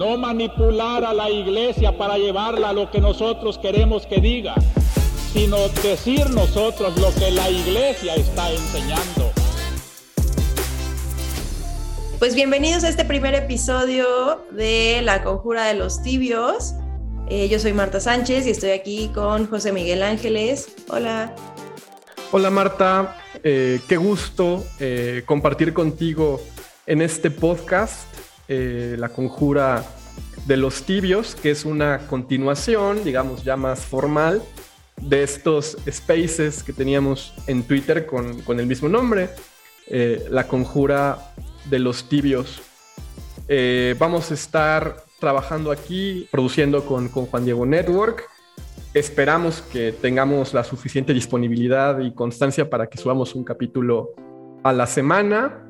no manipular a la iglesia para llevarla a lo que nosotros queremos que diga, sino decir nosotros lo que la iglesia está enseñando. Pues bienvenidos a este primer episodio de La Conjura de los Tibios. Eh, yo soy Marta Sánchez y estoy aquí con José Miguel Ángeles. Hola. Hola Marta, eh, qué gusto eh, compartir contigo en este podcast La Conjura de los Tibios, que es una continuación, digamos, ya más formal de estos spaces que teníamos en Twitter con, con el mismo nombre, La Conjura de los Tibios. vamos a estar trabajando aquí, produciendo con, Juan Diego Network. Esperamos que tengamos la suficiente disponibilidad y constancia para que subamos un capítulo a la semana.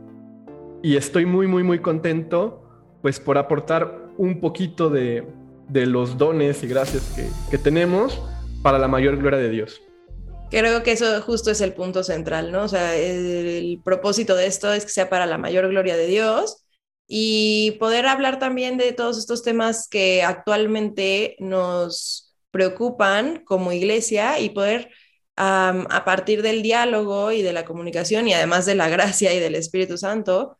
Y estoy muy, muy, muy contento pues por aportar un poquito de, los dones y gracias que, tenemos para la mayor gloria de Dios. Creo que eso justo es el punto central, ¿no? O sea, el propósito de esto es que sea para la mayor gloria de Dios y poder hablar también de todos estos temas que actualmente nos preocupan como iglesia y poder a partir del diálogo y de la comunicación y además de la gracia y del Espíritu Santo,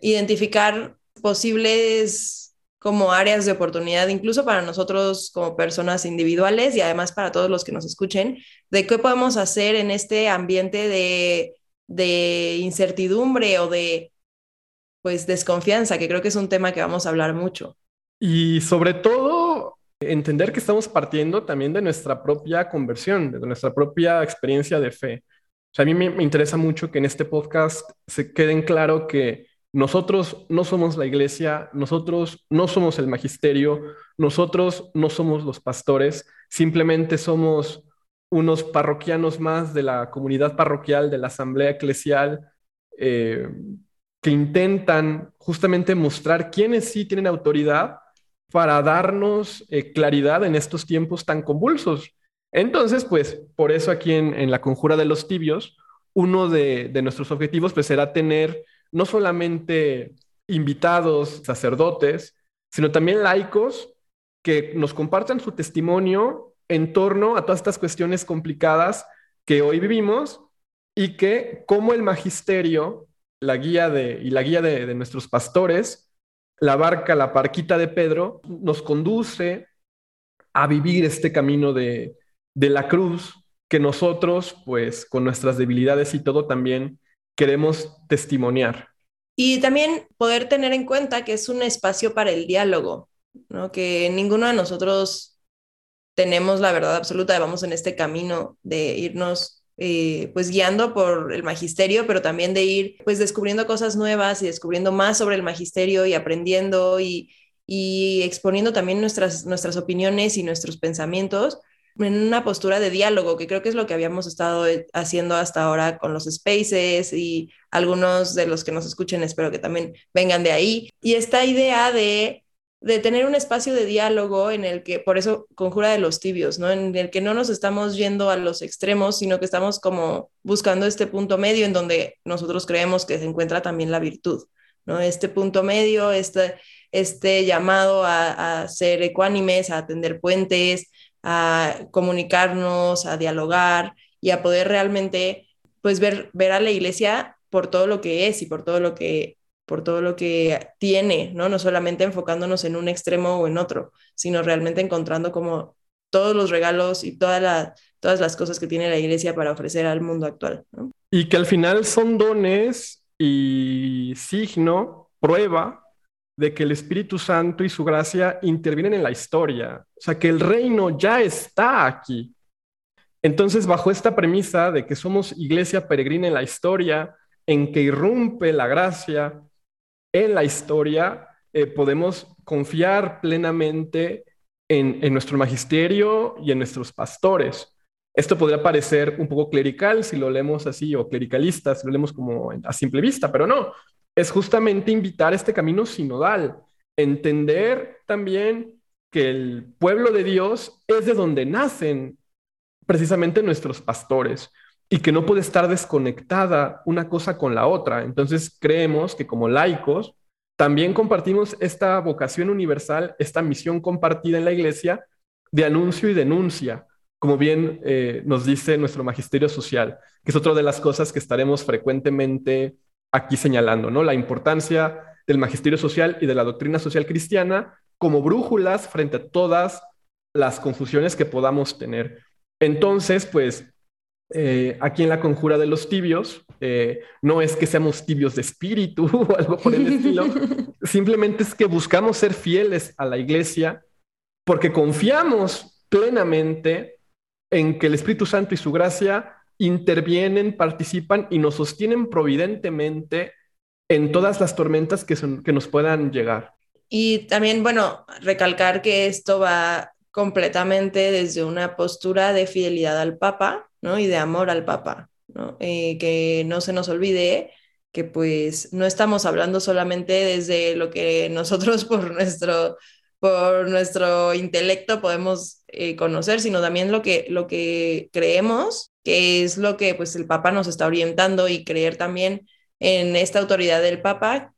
identificar posibles como áreas de oportunidad, incluso para nosotros como personas individuales y además para todos los que nos escuchen, de qué podemos hacer en este ambiente de, de incertidumbre o de pues desconfianza, que creo que es un tema que vamos a hablar mucho. Y sobre todo, entender que estamos partiendo también de nuestra propia conversión, de nuestra propia experiencia de fe. O sea, a mí me, interesa mucho que en este podcast se quede en claro que nosotros no somos la iglesia, nosotros no somos el magisterio, nosotros no somos los pastores, simplemente somos unos parroquianos más de la comunidad parroquial, de la asamblea eclesial, eh, que intentan justamente mostrar quiénes sí tienen autoridad para darnos eh, claridad en estos tiempos tan convulsos. Entonces, pues, por eso aquí en, la Conjura de los Tibios, uno de, de, nuestros objetivos pues será tener no solamente invitados, sacerdotes, sino también laicos que nos compartan su testimonio en torno a todas estas cuestiones complicadas que hoy vivimos y que como el magisterio la guía de, y la guía de, nuestros pastores, la barca, la parquita de Pedro, nos conduce a vivir este camino de, de la cruz que nosotros, pues con nuestras debilidades y todo, también queremos testimoniar. Y también poder tener en cuenta que es un espacio para el diálogo, ¿no? que ninguno de nosotros tenemos la verdad absoluta, vamos en este camino de irnos eh, pues guiando por el magisterio, pero también de ir pues descubriendo cosas nuevas y descubriendo más sobre el magisterio y aprendiendo y, exponiendo también nuestras, nuestras opiniones y nuestros pensamientos en una postura de diálogo, que creo que es lo que habíamos estado eh, haciendo hasta ahora con los spaces y algunos de los que nos escuchen espero que también vengan de ahí. Y esta idea de de tener un espacio de diálogo en el que, por eso conjura de los tibios, ¿no? En el que no nos estamos yendo a los extremos, sino que estamos como buscando este punto medio en donde nosotros creemos que se encuentra también la virtud, ¿no? Este punto medio, este, este llamado a, ser ecuánimes, a atender puentes, a comunicarnos, a dialogar y a poder realmente, pues, ver, ver a la iglesia por todo lo que es y por todo lo que por todo lo que tiene, ¿no? No solamente enfocándonos en un extremo o en otro, sino realmente encontrando como todos los regalos y todas las cosas que tiene la iglesia para ofrecer al mundo actual. Y que al final son dones y signo, prueba de que el Espíritu Santo y su gracia intervienen en la historia. O sea, que el reino ya está aquí. Entonces, bajo esta premisa de que somos iglesia peregrina en la historia, en que irrumpe la gracia, en la historia, eh, podemos confiar plenamente en, nuestro magisterio y en nuestros pastores. Esto podría parecer un poco clerical si lo leemos así, o clericalista si lo leemos como a simple vista, pero no. Es justamente invitar este camino sinodal, entender también que el pueblo de Dios es de donde nacen precisamente nuestros pastores y que no puede estar desconectada una cosa con la otra. Entonces creemos que como laicos también compartimos esta vocación universal, esta misión compartida en la iglesia de anuncio y denuncia, como bien eh, nos dice nuestro magisterio social, que es otra de las cosas que estaremos frecuentemente aquí señalando, ¿no? La importancia del magisterio social y de la doctrina social cristiana como brújulas frente a todas las confusiones que podamos tener. Entonces, pues, eh, aquí en la conjura de los tibios, eh, no es que seamos tibios de espíritu o algo por el estilo, simplemente es que buscamos ser fieles a la iglesia porque confiamos plenamente en que el Espíritu Santo y su gracia intervienen, participan y nos sostienen providentemente en todas las tormentas que, que nos puedan llegar. Y también, bueno, recalcar que esto va completamente desde una postura de fidelidad al Papa, ¿no? Y de amor al Papa, ¿no? Eh, que no se nos olvide que pues no estamos hablando solamente desde lo que nosotros por nuestro, por nuestro intelecto podemos eh, conocer, sino también lo que, lo que creemos, que es lo que pues el Papa nos está orientando y creer también en esta autoridad del Papa,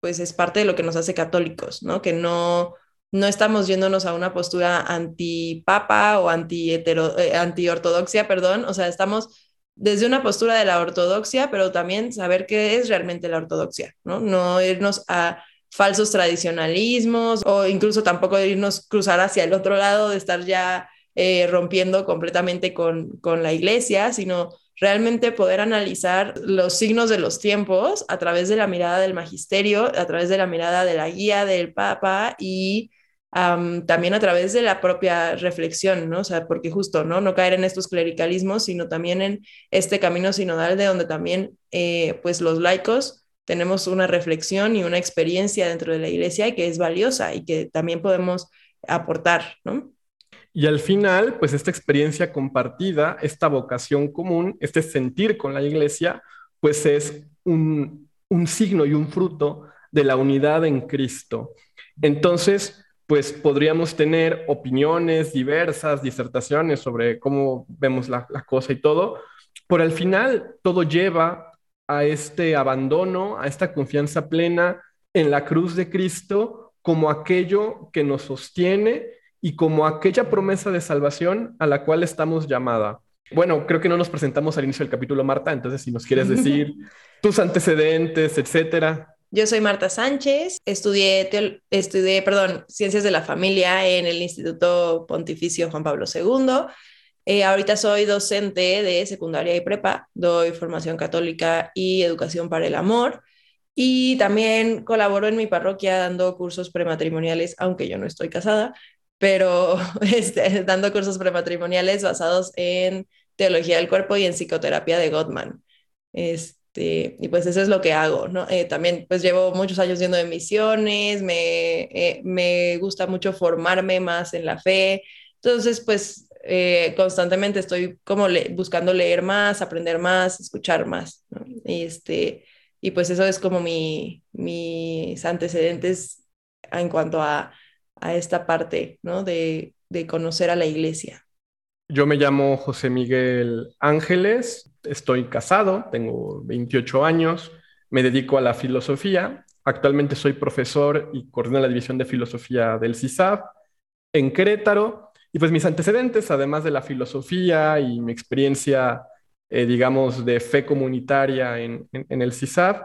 pues es parte de lo que nos hace católicos, ¿no? Que no, no estamos yéndonos a una postura antipapa o anti, eh, anti ortodoxia, perdón, o sea, estamos desde una postura de la ortodoxia, pero también saber qué es realmente la ortodoxia, ¿no? No irnos a falsos tradicionalismos o incluso tampoco irnos cruzar hacia el otro lado de estar ya eh, rompiendo completamente con, con la iglesia, sino realmente poder analizar los signos de los tiempos a través de la mirada del magisterio, a través de la mirada de la guía del Papa y también a través de la propia reflexión, ¿no? O sea, porque justo, ¿no? No caer en estos clericalismos, sino también en este camino sinodal de donde también, eh, pues los laicos tenemos una reflexión y una experiencia dentro de la iglesia que es valiosa y que también podemos aportar, ¿no? Y al final, pues esta experiencia compartida, esta vocación común, este sentir con la iglesia, pues es un, signo y un fruto de la unidad en Cristo. Entonces, pues podríamos tener opiniones diversas, disertaciones sobre cómo vemos la, la, cosa y todo, pero al final todo lleva a este abandono, a esta confianza plena en la cruz de Cristo como aquello que nos sostiene y como aquella promesa de salvación a la cual estamos llamada. Bueno, creo que no nos presentamos al inicio del capítulo, Marta, entonces si nos quieres decir tus antecedentes, etcétera. Yo soy Marta Sánchez, estudié, estudié perdón, Ciencias de la Familia en el Instituto Pontificio Juan Pablo II. Eh, ahorita soy docente de secundaria y prepa, doy formación católica y educación para el amor. Y también colaboro en mi parroquia dando cursos prematrimoniales, aunque yo no estoy casada, pero este, dando cursos prematrimoniales basados en teología del cuerpo y en psicoterapia de Gottman. Este, y pues eso es lo que hago, ¿no? Eh, también pues llevo muchos años yendo de misiones, me, eh, me gusta mucho formarme más en la fe, entonces pues eh, constantemente estoy como buscando leer más, aprender más, escuchar más, ¿no? Y, este, y pues eso es como mi, mis antecedentes en cuanto a a esta parte, ¿no? De, de conocer a la iglesia. Yo me llamo José Miguel Ángeles, estoy casado, tengo 28 años, me dedico a la filosofía. Actualmente soy profesor y coordino la división de filosofía del CISAF en Querétaro. Y pues mis antecedentes, además de la filosofía y mi experiencia, eh, digamos, de fe comunitaria en, en el CISAF,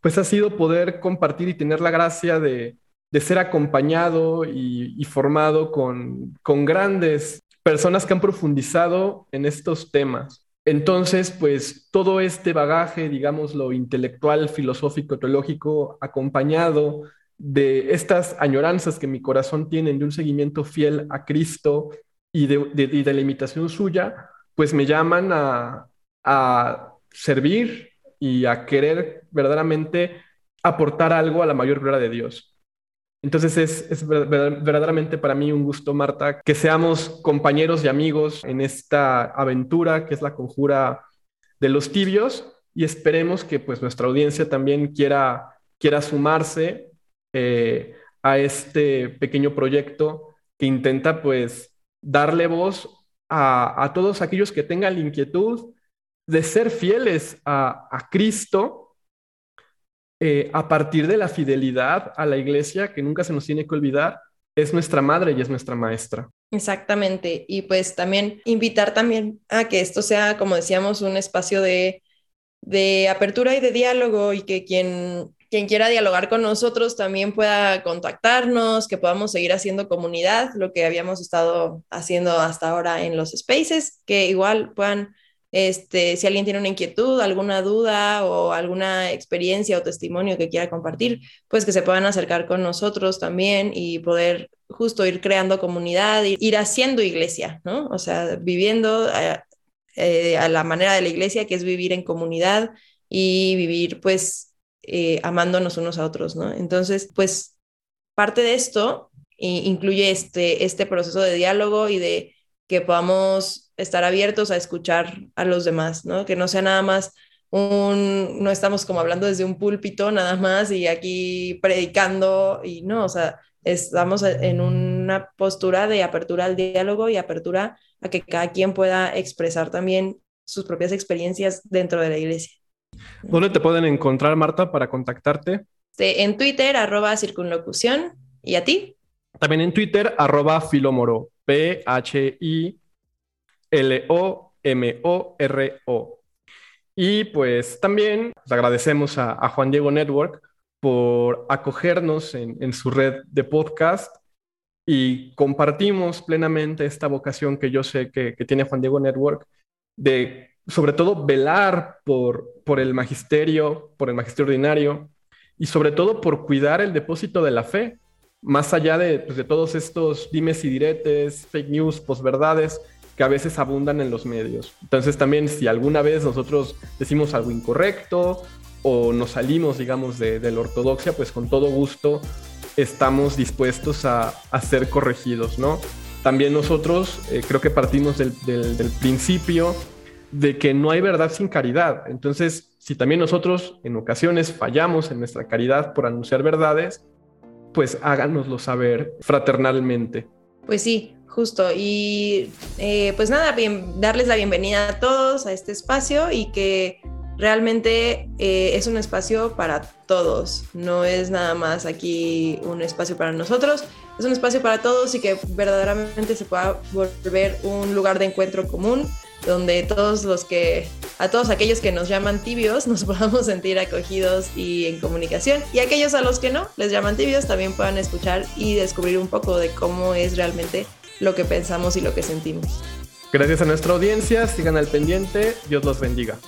pues ha sido poder compartir y tener la gracia de, de ser acompañado y, formado con, grandes personas que han profundizado en estos temas. Entonces, pues todo este bagaje, digamos, lo intelectual, filosófico, teológico, acompañado de estas añoranzas que mi corazón tiene de un seguimiento fiel a Cristo y de, la imitación suya, pues me llaman a, a servir y a querer verdaderamente aportar algo a la mayor gloria de Dios. Entonces es, verdaderamente para mí un gusto, Marta, que seamos compañeros y amigos en esta aventura que es la conjura de los tibios y esperemos que pues nuestra audiencia también quiera, quiera sumarse eh, a este pequeño proyecto que intenta pues darle voz a, todos aquellos que tengan la inquietud de ser fieles a, a Cristo eh, a partir de la fidelidad a la iglesia, que nunca se nos tiene que olvidar, es nuestra madre y es nuestra maestra. Exactamente. Y pues también invitar también a que esto sea, como decíamos, un espacio de, de apertura y de diálogo y que quien, quien quiera dialogar con nosotros también pueda contactarnos, que podamos seguir haciendo comunidad, lo que habíamos estado haciendo hasta ahora en los spaces, que igual puedan este, si alguien tiene una inquietud, alguna duda o alguna experiencia o testimonio que quiera compartir, pues que se puedan acercar con nosotros también y poder justo ir creando comunidad, ir haciendo iglesia, ¿no? O sea, viviendo a, eh, a la manera de la iglesia, que es vivir en comunidad y vivir pues eh, amándonos unos a otros, ¿no? Entonces, pues parte de esto incluye este, este proceso de diálogo y de que podamos estar abiertos a escuchar a los demás, ¿no? Que no sea nada más un, no estamos como hablando desde un púlpito nada más y aquí predicando y no, o sea, estamos en una postura de apertura al diálogo y apertura a que cada quien pueda expresar también sus propias experiencias dentro de la iglesia. ¿Dónde te pueden encontrar, Marta, para contactarte? En Twitter, arroba circunlocución. ¿Y a ti? También en Twitter, arroba filomoro. P-H-I-L-O-M-O-R-O. Y pues también pues, agradecemos a, Juan Diego Network por acogernos en, su red de podcast y compartimos plenamente esta vocación que yo sé que, tiene Juan Diego Network de sobre todo velar por, por el magisterio, por el magisterio ordinario y sobre todo por cuidar el depósito de la fe, más allá pues, de, todos estos dimes y diretes, fake news, posverdades que a veces abundan en los medios. Entonces también si alguna vez nosotros decimos algo incorrecto o nos salimos, digamos, de, la ortodoxia, pues con todo gusto estamos dispuestos a, ser corregidos, ¿no? También nosotros eh, creo que partimos del, del principio de que no hay verdad sin caridad. Entonces, si también nosotros en ocasiones fallamos en nuestra caridad por anunciar verdades, pues háganoslo saber fraternalmente. Pues sí, justo. Y eh, pues nada, bien, darles la bienvenida a todos a este espacio y que realmente eh, es un espacio para todos. No es nada más aquí un espacio para nosotros, es un espacio para todos y que verdaderamente se pueda volver un lugar de encuentro común donde todos los que, a todos aquellos que nos llaman tibios, nos podamos sentir acogidos y en comunicación. Y aquellos a los que no les llaman tibios también puedan escuchar y descubrir un poco de cómo es realmente lo que pensamos y lo que sentimos. Gracias a nuestra audiencia, sigan al pendiente, Dios los bendiga.